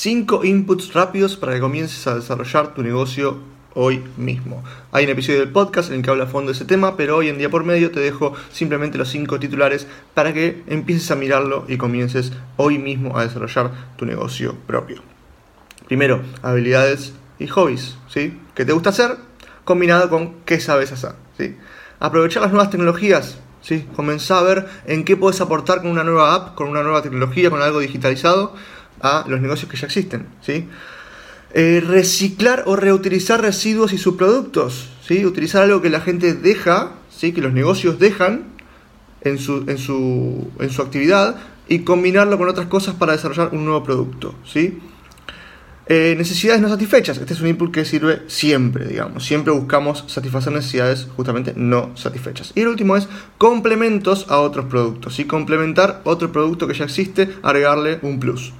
5 inputs rápidos para que comiences a desarrollar tu negocio hoy mismo. Hay un episodio del podcast en el que habla a fondo de ese tema, pero hoy en día por medio te dejo simplemente los 5 titulares para que empieces a mirarlo y comiences hoy mismo a desarrollar tu negocio propio. Primero, habilidades y hobbies, ¿sí? ¿Qué te gusta hacer? Combinado con qué sabes hacer, ¿sí? Aprovechar las nuevas tecnologías, ¿sí? Comenzá a ver en qué puedes aportar con una nueva app, con una nueva tecnología, con algo digitalizado a los negocios que ya existen. ¿sí? Eh, reciclar o reutilizar residuos y subproductos. ¿sí? Utilizar algo que la gente deja, ¿sí? que los negocios dejan en su, en su, en su actividad y combinarlo con otras cosas para desarrollar un nuevo producto. ¿sí? Eh, necesidades no satisfechas. Este es un input que sirve siempre, digamos. Siempre buscamos satisfacer necesidades justamente no satisfechas. Y el último es complementos a otros productos. y Complementar otro producto que ya existe, agregarle un plus.